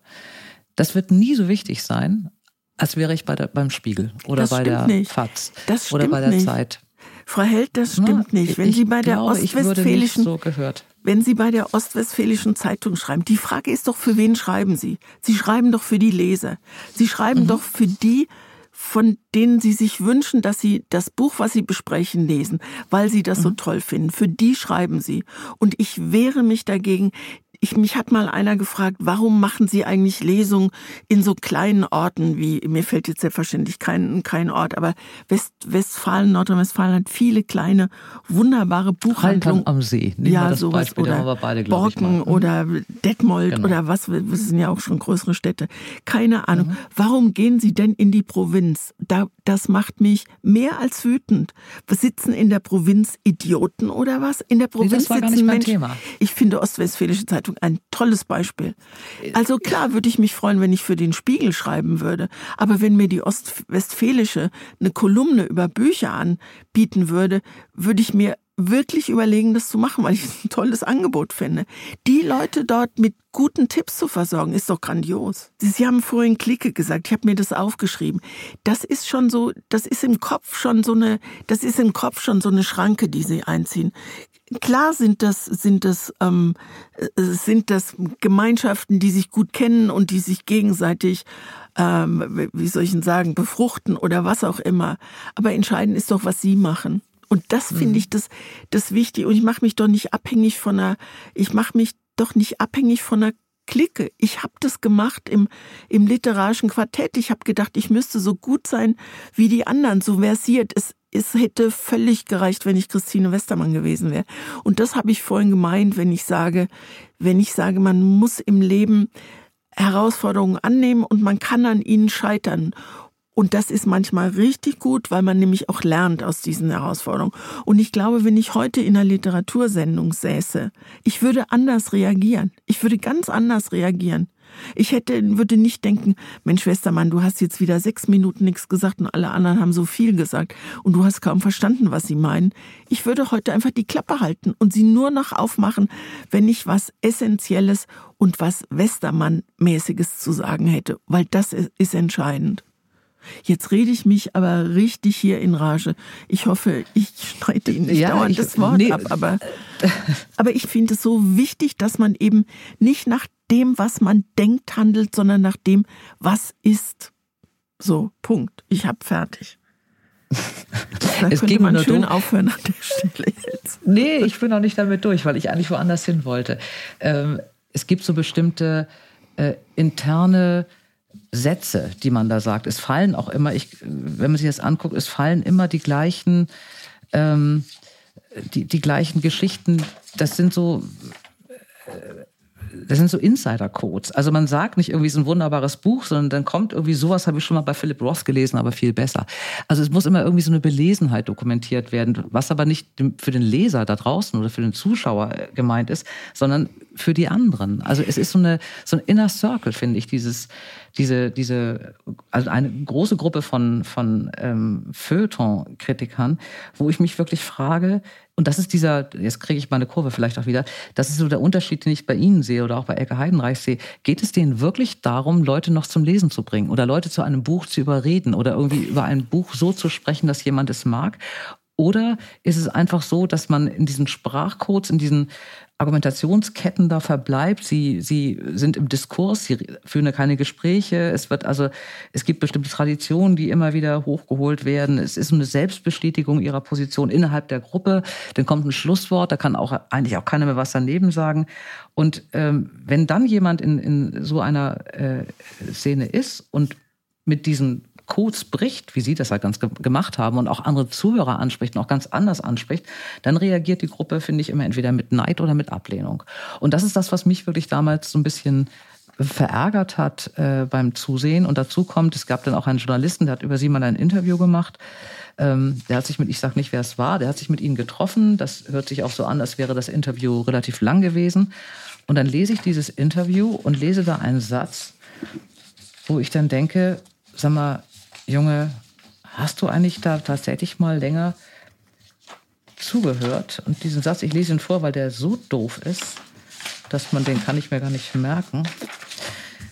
Das wird nie so wichtig sein, als wäre ich bei der, beim Spiegel oder das bei der nicht. FAZ oder bei der nicht. Zeit. Frau Held, das stimmt Na, nicht. Wenn Sie bei der glaube, Ostwestfälischen so gehört. Wenn Sie bei der Ostwestfälischen Zeitung schreiben, die Frage ist doch, für wen schreiben Sie? Sie schreiben doch für die Leser. Sie schreiben mhm. doch für die, von denen Sie sich wünschen, dass Sie das Buch, was Sie besprechen, lesen, weil Sie das mhm. so toll finden. Für die schreiben Sie. Und ich wehre mich dagegen, ich, mich hat mal einer gefragt, warum machen Sie eigentlich Lesungen in so kleinen Orten wie, mir fällt jetzt selbstverständlich kein, kein Ort, aber West, Westfalen, Nordrhein-Westfalen hat viele kleine, wunderbare Buchhandlungen. am See. Nehmen ja, sowas. Beispiel, oder beide, Borken mhm. oder Detmold genau. oder was, das sind ja auch schon größere Städte. Keine Ahnung. Mhm. Warum gehen Sie denn in die Provinz? Da, das macht mich mehr als wütend. Wir sitzen in der Provinz Idioten oder was? In der Provinz nee, das war sitzen gar nicht Menschen. Thema. Ich finde Ostwestfälische Zeitung ein tolles Beispiel. Also klar würde ich mich freuen, wenn ich für den Spiegel schreiben würde. Aber wenn mir die Ostwestfälische eine Kolumne über Bücher anbieten würde, würde ich mir wirklich überlegen, das zu machen, weil ich ein tolles Angebot finde. Die Leute dort mit guten Tipps zu versorgen, ist doch grandios. Sie haben vorhin Clique gesagt, ich habe mir das aufgeschrieben. Das ist schon so, das ist im Kopf schon so eine, das ist im Kopf schon so eine Schranke, die sie einziehen. Klar sind das, sind das, ähm, äh, sind das Gemeinschaften, die sich gut kennen und die sich gegenseitig, ähm, wie soll ich denn sagen, befruchten oder was auch immer. Aber entscheidend ist doch, was sie machen. Und das mhm. finde ich das, das wichtig. Und ich mache mich doch nicht abhängig von einer, ich mache mich doch nicht abhängig von einer Clique. Ich habe das gemacht im, im literarischen Quartett. Ich habe gedacht, ich müsste so gut sein wie die anderen, so versiert. Es, es hätte völlig gereicht, wenn ich Christine Westermann gewesen wäre. Und das habe ich vorhin gemeint, wenn ich sage, wenn ich sage, man muss im Leben Herausforderungen annehmen und man kann an ihnen scheitern. Und das ist manchmal richtig gut, weil man nämlich auch lernt aus diesen Herausforderungen. Und ich glaube, wenn ich heute in einer Literatursendung säße, ich würde anders reagieren. Ich würde ganz anders reagieren. Ich hätte, würde nicht denken, Mensch, Westermann, du hast jetzt wieder sechs Minuten nichts gesagt und alle anderen haben so viel gesagt und du hast kaum verstanden, was sie meinen. Ich würde heute einfach die Klappe halten und sie nur noch aufmachen, wenn ich was Essentielles und was Westermann-mäßiges zu sagen hätte, weil das ist entscheidend. Jetzt rede ich mich aber richtig hier in Rage. Ich hoffe, ich streite Ihnen nicht ja, dauernd ich, das Wort nee. ab, aber, aber ich finde es so wichtig, dass man eben nicht nach dem, was man denkt, handelt, sondern nach dem, was ist. So, Punkt. Ich habe fertig. Da es geht man schön durch. aufhören an der Stelle jetzt. Nee, ich bin noch nicht damit durch, weil ich eigentlich woanders hin wollte. Ähm, es gibt so bestimmte äh, interne Sätze, die man da sagt. Es fallen auch immer, ich, wenn man sich das anguckt, es fallen immer die gleichen ähm, die, die gleichen Geschichten, das sind so, äh, das sind so Insider-Codes. Also man sagt nicht irgendwie so ein wunderbares Buch, sondern dann kommt irgendwie sowas, habe ich schon mal bei Philip Roth gelesen, aber viel besser. Also es muss immer irgendwie so eine Belesenheit dokumentiert werden, was aber nicht für den Leser da draußen oder für den Zuschauer äh, gemeint ist, sondern für die anderen. Also es ist so eine so ein Inner Circle, finde ich, dieses diese diese also eine große Gruppe von von ähm, Feuilleton-Kritikern, wo ich mich wirklich frage, und das ist dieser, jetzt kriege ich meine Kurve vielleicht auch wieder, das ist so der Unterschied, den ich bei Ihnen sehe oder auch bei Elke Heidenreich sehe. Geht es denen wirklich darum, Leute noch zum Lesen zu bringen oder Leute zu einem Buch zu überreden oder irgendwie über ein Buch so zu sprechen, dass jemand es mag? Oder ist es einfach so, dass man in diesen Sprachcodes, in diesen Argumentationsketten da verbleibt. Sie, sie sind im Diskurs, sie führen keine Gespräche. Es wird also, es gibt bestimmte Traditionen, die immer wieder hochgeholt werden. Es ist eine Selbstbestätigung ihrer Position innerhalb der Gruppe. Dann kommt ein Schlusswort, da kann auch eigentlich auch keiner mehr was daneben sagen. Und ähm, wenn dann jemand in, in so einer äh, Szene ist und mit diesen Codes bricht, wie Sie das halt ganz gemacht haben und auch andere Zuhörer anspricht und auch ganz anders anspricht, dann reagiert die Gruppe, finde ich, immer entweder mit Neid oder mit Ablehnung. Und das ist das, was mich wirklich damals so ein bisschen verärgert hat äh, beim Zusehen. Und dazu kommt, es gab dann auch einen Journalisten, der hat über sie mal ein Interview gemacht. Ähm, der hat sich mit, ich sage nicht, wer es war, der hat sich mit ihnen getroffen. Das hört sich auch so an, als wäre das Interview relativ lang gewesen. Und dann lese ich dieses Interview und lese da einen Satz, wo ich dann denke, sag mal, Junge, hast du eigentlich da tatsächlich mal länger zugehört? Und diesen Satz, ich lese ihn vor, weil der so doof ist, dass man den kann ich mir gar nicht merken.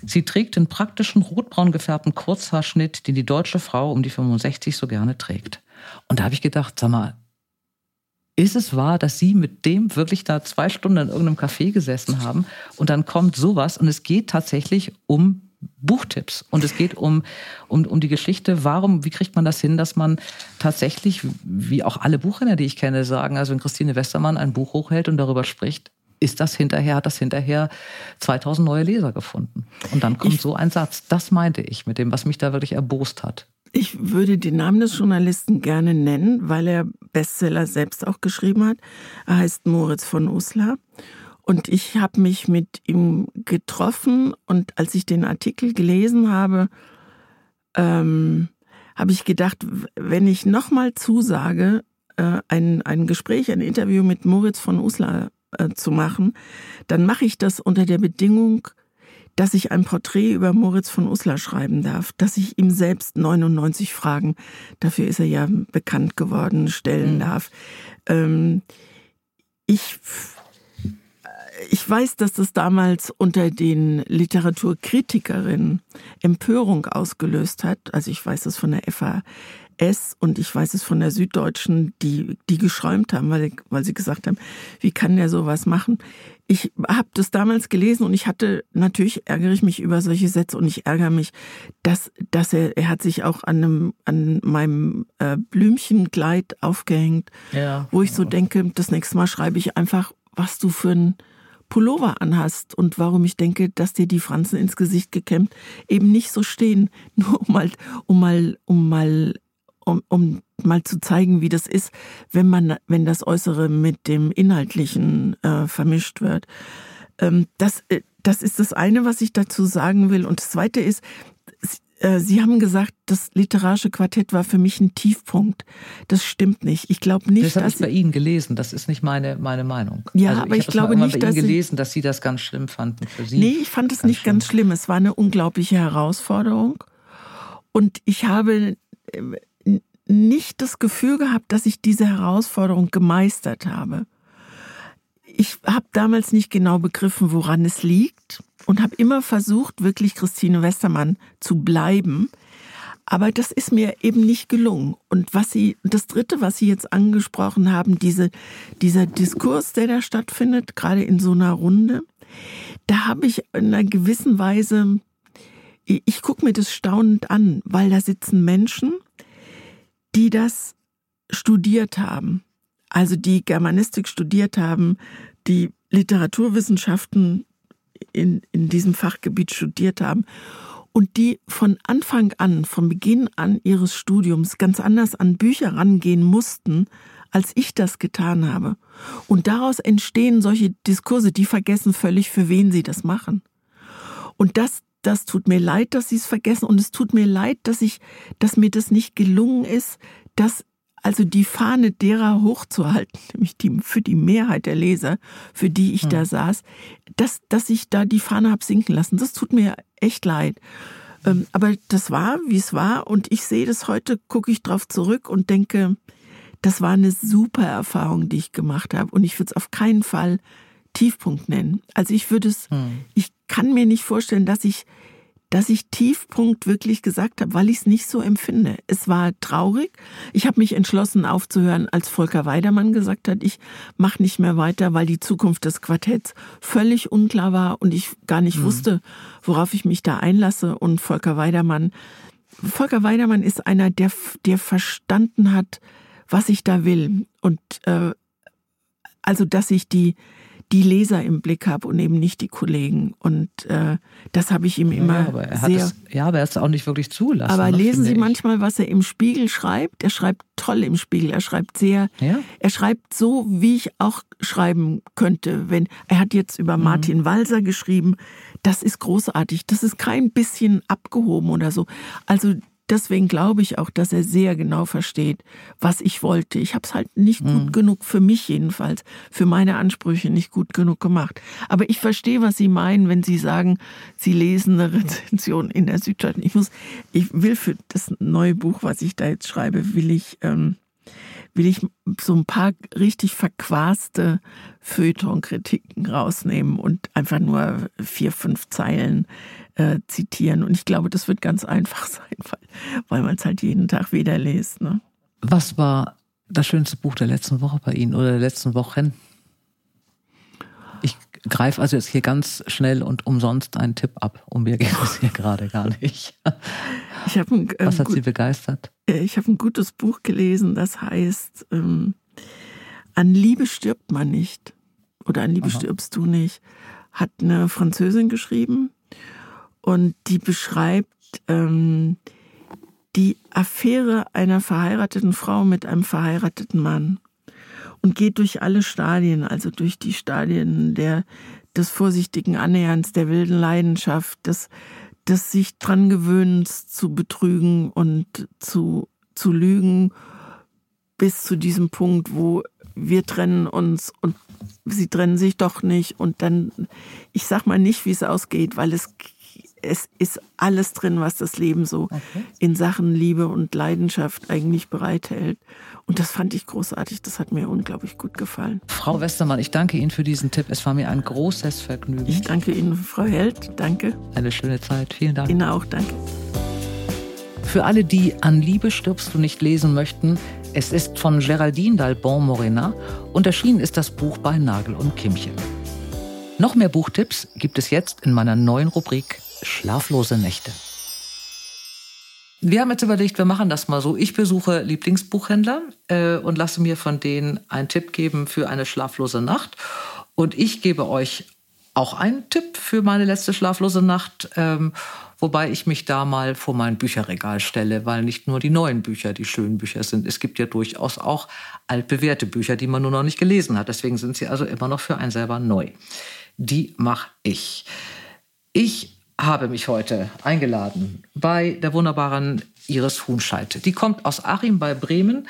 Sie trägt den praktischen rotbraun gefärbten Kurzhaarschnitt, den die deutsche Frau um die 65 so gerne trägt. Und da habe ich gedacht, sag mal, ist es wahr, dass Sie mit dem wirklich da zwei Stunden in irgendeinem Café gesessen haben und dann kommt sowas und es geht tatsächlich um Buchtipps. Und es geht um, um, um die Geschichte, warum, wie kriegt man das hin, dass man tatsächlich, wie auch alle Buchhändler, die ich kenne, sagen, also wenn Christine Westermann ein Buch hochhält und darüber spricht, ist das hinterher, hat das hinterher 2000 neue Leser gefunden. Und dann kommt ich, so ein Satz. Das meinte ich mit dem, was mich da wirklich erbost hat. Ich würde den Namen des Journalisten gerne nennen, weil er Bestseller selbst auch geschrieben hat. Er heißt Moritz von Uslar. Und ich habe mich mit ihm getroffen und als ich den Artikel gelesen habe, ähm, habe ich gedacht, wenn ich nochmal zusage, äh, ein, ein Gespräch, ein Interview mit Moritz von Uslar äh, zu machen, dann mache ich das unter der Bedingung, dass ich ein Porträt über Moritz von Uslar schreiben darf, dass ich ihm selbst 99 Fragen, dafür ist er ja bekannt geworden, stellen mhm. darf. Ähm, ich ich weiß, dass das damals unter den Literaturkritikerinnen Empörung ausgelöst hat. Also ich weiß das von der FAS und ich weiß es von der Süddeutschen, die, die geschäumt haben, weil, weil sie gesagt haben, wie kann der sowas machen? Ich habe das damals gelesen und ich hatte, natürlich ärgere ich mich über solche Sätze und ich ärgere mich, dass, dass er, er hat sich auch an, einem, an meinem äh, Blümchenkleid aufgehängt, ja. wo ich so denke, das nächste Mal schreibe ich einfach, was du für ein Pullover anhast und warum ich denke, dass dir die Franzen ins Gesicht gekämmt eben nicht so stehen, nur um mal, um mal, um mal, um, um mal zu zeigen, wie das ist, wenn man, wenn das Äußere mit dem Inhaltlichen äh, vermischt wird. Ähm, das, äh, das ist das eine, was ich dazu sagen will. Und das zweite ist, Sie haben gesagt, das literarische Quartett war für mich ein Tiefpunkt. Das stimmt nicht. Ich glaube nicht, das habe ich bei Ihnen gelesen. Das ist nicht meine, meine Meinung. Ja, also aber ich, ich glaube nicht, bei Ihnen gelesen, dass Sie das ganz schlimm fanden für Sie. Nee, ich fand es nicht schlimm. ganz schlimm. Es war eine unglaubliche Herausforderung. Und ich habe äh, nicht das Gefühl gehabt, dass ich diese Herausforderung gemeistert habe. Ich habe damals nicht genau begriffen, woran es liegt und habe immer versucht, wirklich Christine Westermann zu bleiben. Aber das ist mir eben nicht gelungen. Und was Sie, das dritte, was Sie jetzt angesprochen haben, diese, dieser Diskurs, der da stattfindet, gerade in so einer Runde, da habe ich in einer gewissen Weise, ich gucke mir das staunend an, weil da sitzen Menschen, die das studiert haben. Also die Germanistik studiert haben, die Literaturwissenschaften in, in diesem Fachgebiet studiert haben und die von Anfang an, von Beginn an ihres Studiums ganz anders an Bücher rangehen mussten als ich das getan habe. Und daraus entstehen solche Diskurse, die vergessen völlig, für wen sie das machen. Und das, das tut mir leid, dass sie es vergessen. Und es tut mir leid, dass ich, dass mir das nicht gelungen ist, dass also die Fahne derer hochzuhalten, nämlich die, für die Mehrheit der Leser, für die ich hm. da saß, dass, dass ich da die Fahne hab sinken lassen. Das tut mir echt leid. Ähm, aber das war, wie es war. Und ich sehe das heute, gucke ich drauf zurück und denke, das war eine super Erfahrung, die ich gemacht habe. Und ich würde es auf keinen Fall Tiefpunkt nennen. Also ich würde es, hm. ich kann mir nicht vorstellen, dass ich, dass ich Tiefpunkt wirklich gesagt habe, weil ich es nicht so empfinde. Es war traurig. Ich habe mich entschlossen aufzuhören, als Volker Weidermann gesagt hat, ich mache nicht mehr weiter, weil die Zukunft des Quartetts völlig unklar war und ich gar nicht hm. wusste, worauf ich mich da einlasse. Und Volker Weidermann, Volker Weidermann ist einer, der, der verstanden hat, was ich da will. Und äh, also, dass ich die, die Leser im Blick habe und eben nicht die Kollegen. Und äh, das habe ich ihm immer ja, aber er sehr. Es, ja, aber er hat es auch nicht wirklich zulassen. Aber ne, lesen Sie ich. manchmal, was er im Spiegel schreibt. Er schreibt toll im Spiegel. Er schreibt sehr. Ja? Er schreibt so, wie ich auch schreiben könnte. Wenn er hat jetzt über mhm. Martin Walser geschrieben. Das ist großartig. Das ist kein bisschen abgehoben oder so. Also deswegen glaube ich auch, dass er sehr genau versteht, was ich wollte. Ich habe es halt nicht mhm. gut genug, für mich jedenfalls, für meine Ansprüche nicht gut genug gemacht. Aber ich verstehe, was Sie meinen, wenn Sie sagen, Sie lesen eine Rezension in der Süddeutschen. Ich muss, ich will für das neue Buch, was ich da jetzt schreibe, will ich, ähm, will ich so ein paar richtig verquaste Feuilleton-Kritiken rausnehmen und einfach nur vier, fünf Zeilen äh, zitieren. Und ich glaube, das wird ganz einfach sein, weil, weil man es halt jeden Tag wieder liest. Ne? Was war das schönste Buch der letzten Woche bei Ihnen oder der letzten Wochen? Greife also jetzt hier ganz schnell und umsonst einen Tipp ab. Um mir geht es hier gerade gar nicht. Ich ein, äh, Was hat Sie begeistert? Ich habe ein gutes Buch gelesen, das heißt ähm, An Liebe stirbt man nicht oder An Liebe Aha. stirbst du nicht. Hat eine Französin geschrieben und die beschreibt ähm, die Affäre einer verheirateten Frau mit einem verheirateten Mann und geht durch alle Stadien, also durch die Stadien der, des vorsichtigen Annäherns, der wilden Leidenschaft, des, des sich dran gewöhnens zu betrügen und zu, zu lügen, bis zu diesem Punkt, wo wir trennen uns und sie trennen sich doch nicht. Und dann, ich sag mal nicht, wie es ausgeht, weil es es ist alles drin, was das Leben so okay. in Sachen Liebe und Leidenschaft eigentlich bereithält. Und das fand ich großartig. Das hat mir unglaublich gut gefallen. Frau Westermann, ich danke Ihnen für diesen Tipp. Es war mir ein großes Vergnügen. Ich danke Ihnen, Frau Held. Danke. Eine schöne Zeit. Vielen Dank. Ihnen auch. Danke. Für alle, die an Liebe stirbst du nicht lesen möchten, es ist von Geraldine Dalbon Morena und erschienen ist das Buch bei Nagel und Kimmchen. Noch mehr Buchtipps gibt es jetzt in meiner neuen Rubrik Schlaflose Nächte. Wir haben jetzt überlegt, wir machen das mal so. Ich besuche Lieblingsbuchhändler äh, und lasse mir von denen einen Tipp geben für eine schlaflose Nacht. Und ich gebe euch auch einen Tipp für meine letzte schlaflose Nacht, ähm, wobei ich mich da mal vor mein Bücherregal stelle, weil nicht nur die neuen Bücher die schönen Bücher sind. Es gibt ja durchaus auch altbewährte Bücher, die man nur noch nicht gelesen hat. Deswegen sind sie also immer noch für einen selber neu. Die mache ich. Ich habe mich heute eingeladen bei der wunderbaren Iris Huhnscheid. Die kommt aus Achim bei Bremen,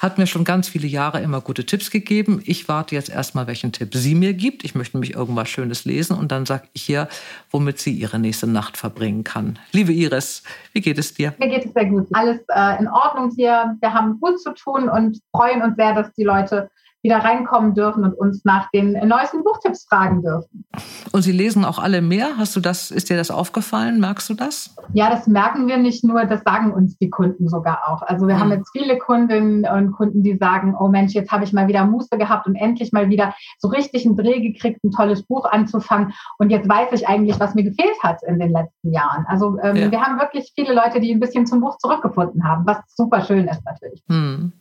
hat mir schon ganz viele Jahre immer gute Tipps gegeben. Ich warte jetzt erstmal, welchen Tipp sie mir gibt. Ich möchte nämlich irgendwas Schönes lesen und dann sage ich ihr, womit sie ihre nächste Nacht verbringen kann. Liebe Iris, wie geht es dir? Mir geht es sehr gut. Alles äh, in Ordnung hier. Wir haben gut zu tun und freuen uns sehr, dass die Leute wieder reinkommen dürfen und uns nach den neuesten Buchtipps fragen dürfen. Und Sie lesen auch alle mehr? Hast du das, ist dir das aufgefallen? Merkst du das? Ja, das merken wir nicht nur, das sagen uns die Kunden sogar auch. Also wir mhm. haben jetzt viele Kundinnen und Kunden, die sagen, oh Mensch, jetzt habe ich mal wieder Muße gehabt und endlich mal wieder so richtig einen Dreh gekriegt, ein tolles Buch anzufangen. Und jetzt weiß ich eigentlich, was mir gefehlt hat in den letzten Jahren. Also ähm, ja. wir haben wirklich viele Leute, die ein bisschen zum Buch zurückgefunden haben, was super schön ist natürlich. Mhm.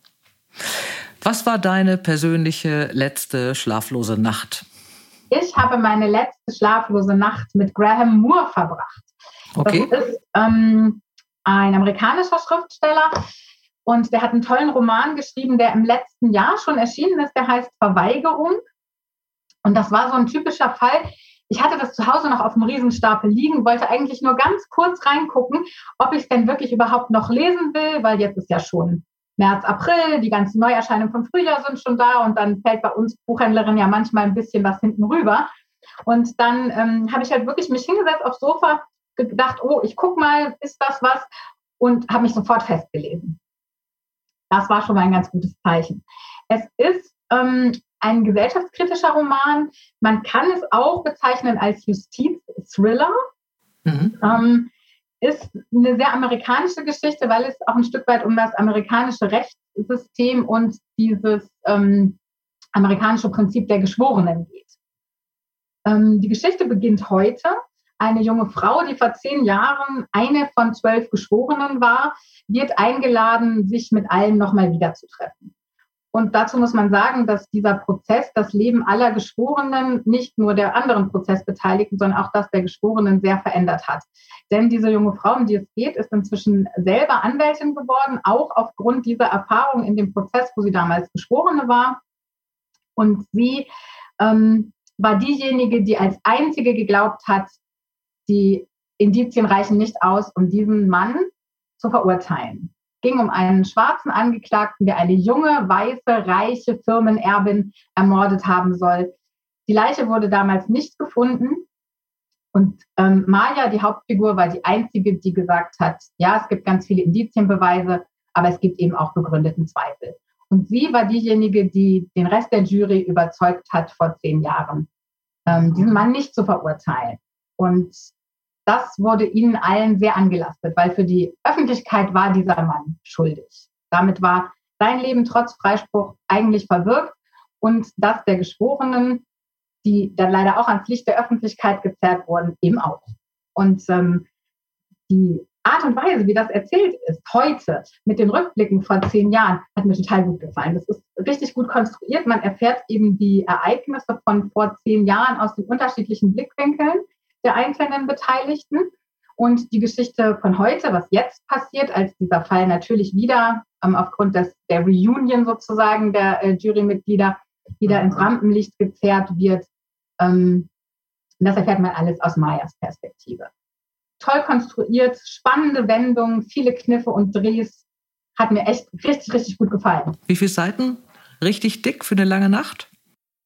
Was war deine persönliche letzte schlaflose Nacht? Ich habe meine letzte schlaflose Nacht mit Graham Moore verbracht. Okay. Das ist ähm, ein amerikanischer Schriftsteller. Und der hat einen tollen Roman geschrieben, der im letzten Jahr schon erschienen ist, der heißt Verweigerung. Und das war so ein typischer Fall. Ich hatte das zu Hause noch auf dem Riesenstapel liegen, wollte eigentlich nur ganz kurz reingucken, ob ich es denn wirklich überhaupt noch lesen will, weil jetzt ist ja schon März, April, die ganzen Neuerscheinungen vom Frühjahr sind schon da und dann fällt bei uns Buchhändlerin ja manchmal ein bisschen was hinten rüber. Und dann ähm, habe ich halt wirklich mich hingesetzt aufs Sofa, gedacht, oh, ich guck mal, ist das was? Und habe mich sofort festgelesen. Das war schon mal ein ganz gutes Zeichen. Es ist ähm, ein gesellschaftskritischer Roman. Man kann es auch bezeichnen als Justiz-Thriller. Mhm. Ähm, ist eine sehr amerikanische Geschichte, weil es auch ein Stück weit um das amerikanische Rechtssystem und dieses ähm, amerikanische Prinzip der Geschworenen geht. Ähm, die Geschichte beginnt heute. Eine junge Frau, die vor zehn Jahren eine von zwölf Geschworenen war, wird eingeladen, sich mit allen nochmal wiederzutreffen. Und dazu muss man sagen, dass dieser Prozess das Leben aller Geschworenen, nicht nur der anderen Prozessbeteiligten, sondern auch das der Geschworenen sehr verändert hat. Denn diese junge Frau, um die es geht, ist inzwischen selber Anwältin geworden, auch aufgrund dieser Erfahrung in dem Prozess, wo sie damals Geschworene war. Und sie ähm, war diejenige, die als einzige geglaubt hat, die Indizien reichen nicht aus, um diesen Mann zu verurteilen ging um einen schwarzen Angeklagten, der eine junge, weiße, reiche Firmenerbin ermordet haben soll. Die Leiche wurde damals nicht gefunden. Und ähm, Maya, die Hauptfigur, war die einzige, die gesagt hat, ja, es gibt ganz viele Indizienbeweise, aber es gibt eben auch begründeten Zweifel. Und sie war diejenige, die den Rest der Jury überzeugt hat vor zehn Jahren, ähm, diesen Mann nicht zu verurteilen. Und das wurde ihnen allen sehr angelastet, weil für die Öffentlichkeit war dieser Mann schuldig. Damit war sein Leben trotz Freispruch eigentlich verwirkt und das der Geschworenen, die dann leider auch ans Licht der Öffentlichkeit gezerrt wurden, eben auch. Und ähm, die Art und Weise, wie das erzählt ist, heute mit den Rückblicken vor zehn Jahren, hat mir total gut gefallen. Das ist richtig gut konstruiert. Man erfährt eben die Ereignisse von vor zehn Jahren aus den unterschiedlichen Blickwinkeln der einzelnen Beteiligten. Und die Geschichte von heute, was jetzt passiert, als dieser Fall natürlich wieder ähm, aufgrund des, der Reunion sozusagen der äh, Jurymitglieder wieder ins Rampenlicht gezerrt wird, ähm, das erfährt man alles aus Mayas Perspektive. Toll konstruiert, spannende Wendungen, viele Kniffe und Drehs. Hat mir echt richtig, richtig gut gefallen. Wie viele Seiten? Richtig dick für eine lange Nacht?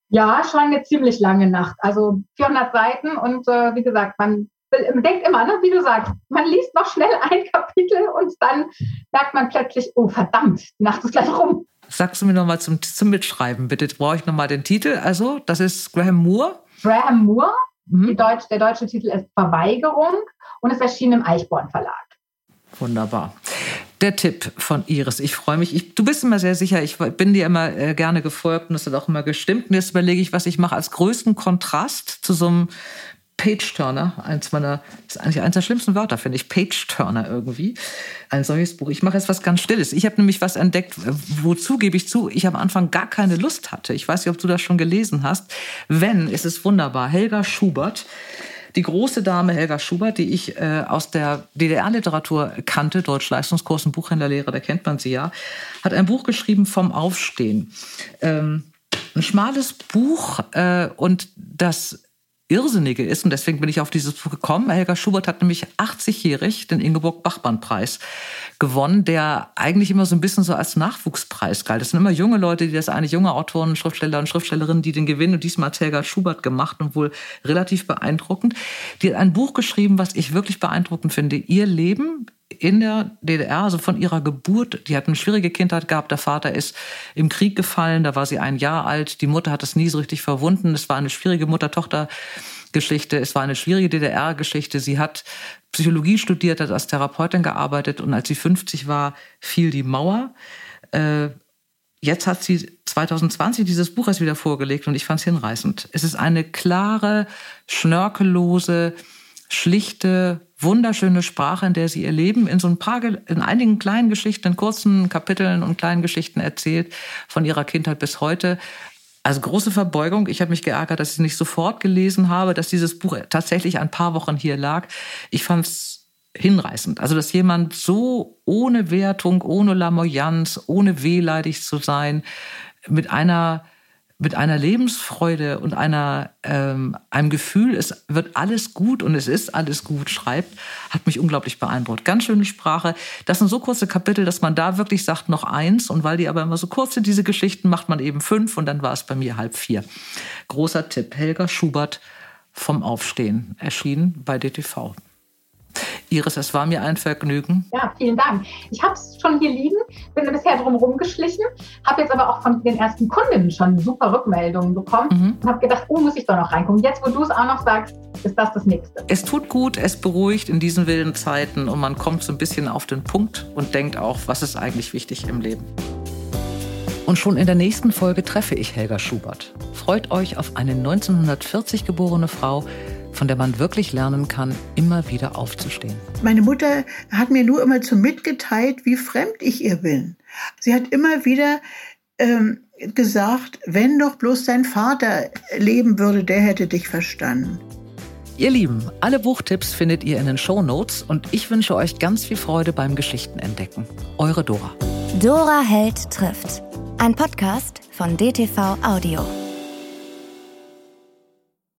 Ja, schon eine ziemlich lange Nacht. Also 400 Seiten und äh, wie gesagt, man denkt immer, ne, wie du sagst, man liest noch schnell ein Kapitel und dann merkt man plötzlich, oh verdammt, die Nacht ist gleich rum. Sagst du mir nochmal zum, zum Mitschreiben, bitte brauche ich nochmal den Titel. Also, das ist Graham Moore. Graham Moore. Mhm. Deutsch, der deutsche Titel ist Verweigerung und es erschien im Eichborn Verlag. Wunderbar der Tipp von Iris. Ich freue mich. Ich, du bist immer sehr sicher. Ich bin dir immer äh, gerne gefolgt und das hat auch immer gestimmt. Und jetzt überlege ich, was ich mache als größten Kontrast zu so einem Page-Turner. Eins meiner, ist eigentlich eines der schlimmsten Wörter, finde ich. Page-Turner irgendwie. Ein solches Buch. Ich mache jetzt was ganz Stilles. Ich habe nämlich was entdeckt, wozu gebe ich zu, ich am Anfang gar keine Lust hatte. Ich weiß nicht, ob du das schon gelesen hast. Wenn, ist es wunderbar. Helga Schubert die große Dame Helga Schubert, die ich äh, aus der DDR-Literatur kannte, Deutsch-Leistungskurs und Buchhändlerlehre, da kennt man sie ja, hat ein Buch geschrieben vom Aufstehen. Ähm, ein schmales Buch äh, und das Irrsinnige ist, und deswegen bin ich auf dieses Buch gekommen, Helga Schubert hat nämlich 80-jährig den Ingeborg-Bachmann-Preis gewonnen, der eigentlich immer so ein bisschen so als Nachwuchspreis galt. Das sind immer junge Leute, die das eigentlich junge Autoren, Schriftsteller und Schriftstellerinnen, die den gewinnen. Und diesmal hat Helga Schubert gemacht und wohl relativ beeindruckend. Die hat ein Buch geschrieben, was ich wirklich beeindruckend finde. Ihr Leben in der DDR, also von ihrer Geburt, die hat eine schwierige Kindheit gehabt. Der Vater ist im Krieg gefallen, da war sie ein Jahr alt. Die Mutter hat es nie so richtig verwunden. Es war eine schwierige Mutter-Tochter-Geschichte. Es war eine schwierige DDR-Geschichte. Sie hat Psychologie studiert, hat als Therapeutin gearbeitet und als sie 50 war, fiel die Mauer. Äh, jetzt hat sie 2020 dieses Buch erst wieder vorgelegt und ich fand es hinreißend. Es ist eine klare, schnörkellose, schlichte, wunderschöne Sprache, in der sie ihr Leben in so ein paar, in einigen kleinen Geschichten, in kurzen Kapiteln und kleinen Geschichten erzählt, von ihrer Kindheit bis heute. Also große Verbeugung. Ich habe mich geärgert, dass ich nicht sofort gelesen habe, dass dieses Buch tatsächlich ein paar Wochen hier lag. Ich fand es hinreißend. Also, dass jemand so ohne Wertung, ohne Lamoyanz, ohne wehleidig zu sein, mit einer mit einer Lebensfreude und einer, ähm, einem Gefühl, es wird alles gut und es ist alles gut, schreibt, hat mich unglaublich beeindruckt. Ganz schöne Sprache. Das sind so kurze Kapitel, dass man da wirklich sagt, noch eins. Und weil die aber immer so kurz sind, diese Geschichten, macht man eben fünf und dann war es bei mir halb vier. Großer Tipp. Helga Schubert vom Aufstehen, erschienen bei DTV. Iris, es war mir ein Vergnügen. Ja, vielen Dank. Ich habe es schon hier liegen, bin bisher drum geschlichen, habe jetzt aber auch von den ersten Kundinnen schon super Rückmeldungen bekommen mhm. und habe gedacht, oh, muss ich doch noch reingucken. Jetzt, wo du es auch noch sagst, ist das das Nächste. Es tut gut, es beruhigt in diesen wilden Zeiten und man kommt so ein bisschen auf den Punkt und denkt auch, was ist eigentlich wichtig im Leben. Und schon in der nächsten Folge treffe ich Helga Schubert. Freut euch auf eine 1940 geborene Frau, von der man wirklich lernen kann, immer wieder aufzustehen. Meine Mutter hat mir nur immer zu mitgeteilt, wie fremd ich ihr bin. Sie hat immer wieder ähm, gesagt, wenn doch bloß dein Vater leben würde, der hätte dich verstanden. Ihr Lieben, alle Buchtipps findet ihr in den Show Notes und ich wünsche euch ganz viel Freude beim Geschichtenentdecken. Eure Dora. Dora Held trifft. Ein Podcast von DTV Audio.